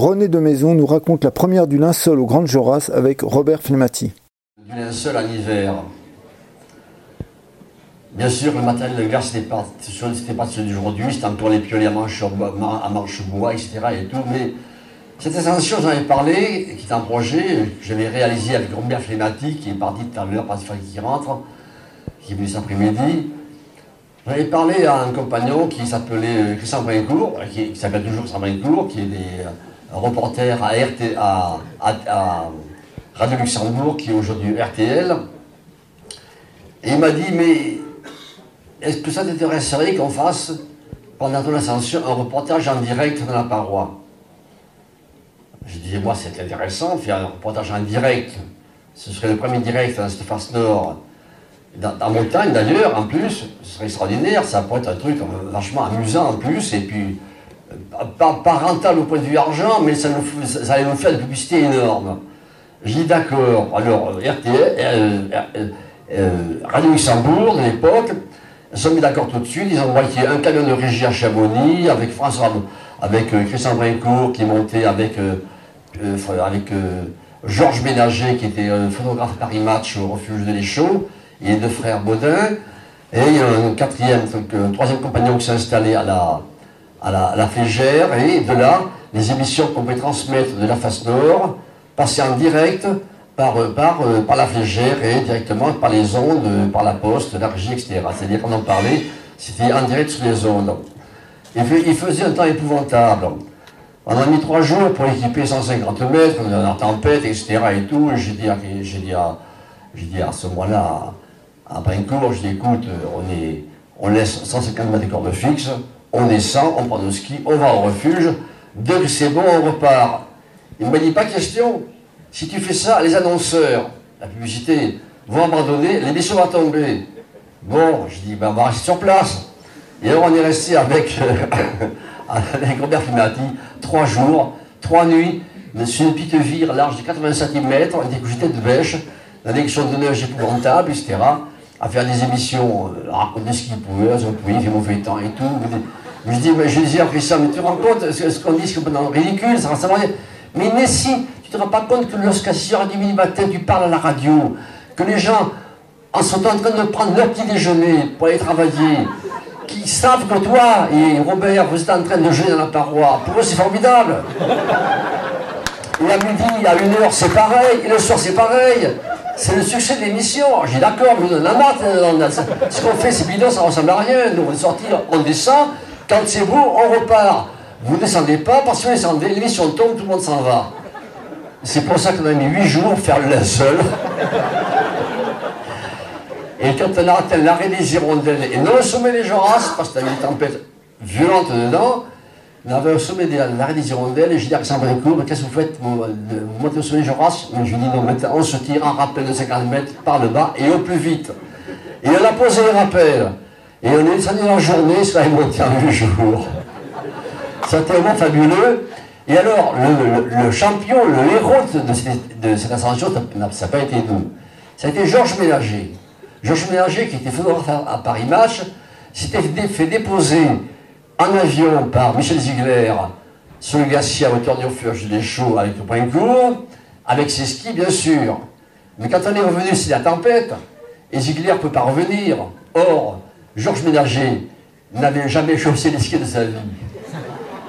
René de Maison nous raconte la première du linceul au Grand Joras avec Robert Filmati. Du linceul en hiver. Bien sûr, le matériel de glace, c'était pas, pas celui d'aujourd'hui, c'était encore les piolets à manche, à bois, etc. mais cette ascension, j'en ai parlé, qui est un projet que j'avais réalisé avec Robert Flématique, qui est parti tout à l'heure, parce qui rentre, qui est venu cet après-midi. J'avais parlé à un compagnon qui s'appelait euh, Christian Brincourt, qui, s'appelle toujours Christian Brincourt, qui est des, un reporter à, RT, à, Radio Luxembourg, qui est aujourd'hui RTL. Et il m'a dit, mais est-ce que ça t'intéresserait qu'on fasse, pendant ton ascension, un reportage en direct dans la paroi? Je disais, moi, c'est intéressant, faire un reportage en direct. Ce serait le premier direct dans cette face nord. Dans, la montagne, d'ailleurs, en plus, ce serait extraordinaire. Ça pourrait être un truc euh, vachement amusant en plus. Et puis, euh, pas, rentable au point de vue argent, mais ça, nous, ça allait nous une publicité énorme. J'ai dit d'accord. Alors, RTL, euh, Radio Luxembourg, de l'époque, ils sont mis d'accord tout de suite, ils ont envoyé un camion de régie à Chamonix avec François, avec euh, Christian Brincourt qui montait avec, euh, euh, avec Georges Ménager qui était photographe Paris Match au refuge de l'Échaud, et deux frères Baudin. Et il y a un quatrième, un troisième compagnon qui s'est installé à la, à la, à la Fégère, et de là, les émissions qu'on pouvait transmettre de la face nord passaient en direct par, euh, par, euh, par la flégère et directement par les ondes, euh, par la poste, la régie, etc. C'est-à-dire qu'on en parlait, c'était en direct sur les ondes. Il, faisait un temps épouvantable. On a mis trois jours pour équiper 150 mètres, on a tempête, etc. et tout. J'ai dit, dit, à, dit à ce moment-là, à Brincourt, je dis écoute, on, est, on laisse 150 mètres de corde fixe, on descend, on prend nos skis, on va au refuge. Dès que c'est bon, on repart. Il ne m'a dit pas question. Si tu fais ça, les annonceurs, la publicité, vont abandonner, l'émission va tomber. Bon, je dis, ben, on va rester sur place. Et alors on est resté avec, avec Robert Fumati trois jours, trois nuits, sur une petite vire large de 80 cm, avec des couchettes de bêche, la direction de neige épouvantable, etc., à faire des émissions, à euh, raconter ce qu'ils pouvaient, ce qu'ils pouvaient, fait mauvais temps et tout. Je dis, mais je disais à ça, mais tu te rends compte, ce qu'on dit, c'est ridicule, ça va savoir. Mais, si, tu ne te rends pas compte que lorsqu'à 6h30 du matin, tu parles à la radio, que les gens en sont en train de prendre leur petit déjeuner pour aller travailler, qui savent que toi et Robert, vous êtes en train de jeûner dans la paroi, pour eux c'est formidable. Et à midi, à une heure, c'est pareil, et le soir, c'est pareil. C'est le succès de l'émission. J'ai d'accord, mais on en a Ce qu'on fait, c'est bidon, ça ressemble à rien. Nous, on est sortis, on descend. Quand c'est beau, on repart. Vous ne descendez pas, parce que vous descendez, l'émission tombe, tout le monde s'en va. C'est pour ça qu'on a mis 8 jours pour faire le linceul. Et quand on a atteint l'arrêt des hirondelles, et non le sommet des Joras, parce qu'il y avait une tempête violente dedans, on avait au sommet de l'arrêt des hirondelles, et j'ai dit à Alexandre qu'est-ce que vous faites vous, montez au sommet des Joras Je lui dit non, maintenant on se tire en rappel de 50 mètres par le bas et au plus vite. Et on a posé le rappel. Et on est descendu dans la journée, ça est monté en 8 jours. C'était vraiment fabuleux. Et alors, le, champion, le héros de, cette ascension, ça n'a pas été nous. Ça a été Georges Ménager. Georges Ménager, qui était photographe à, Paris Match, s'était fait déposer en avion par Michel Ziegler sur le glacier à hauteur du des Chauds avec le point court, avec ses skis, bien sûr. Mais quand on est revenu, c'est la tempête, et Ziegler ne peut pas revenir. Or, Georges Ménager n'avait jamais chaussé les skis de sa vie.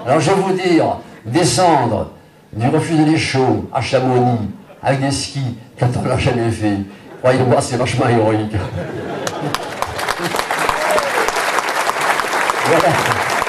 Alors je vais vous dire, descendre du refuge des chauds à Chamonix avec des skis quand on l'a jamais fait. Croyez-moi, c'est vachement héroïque. voilà.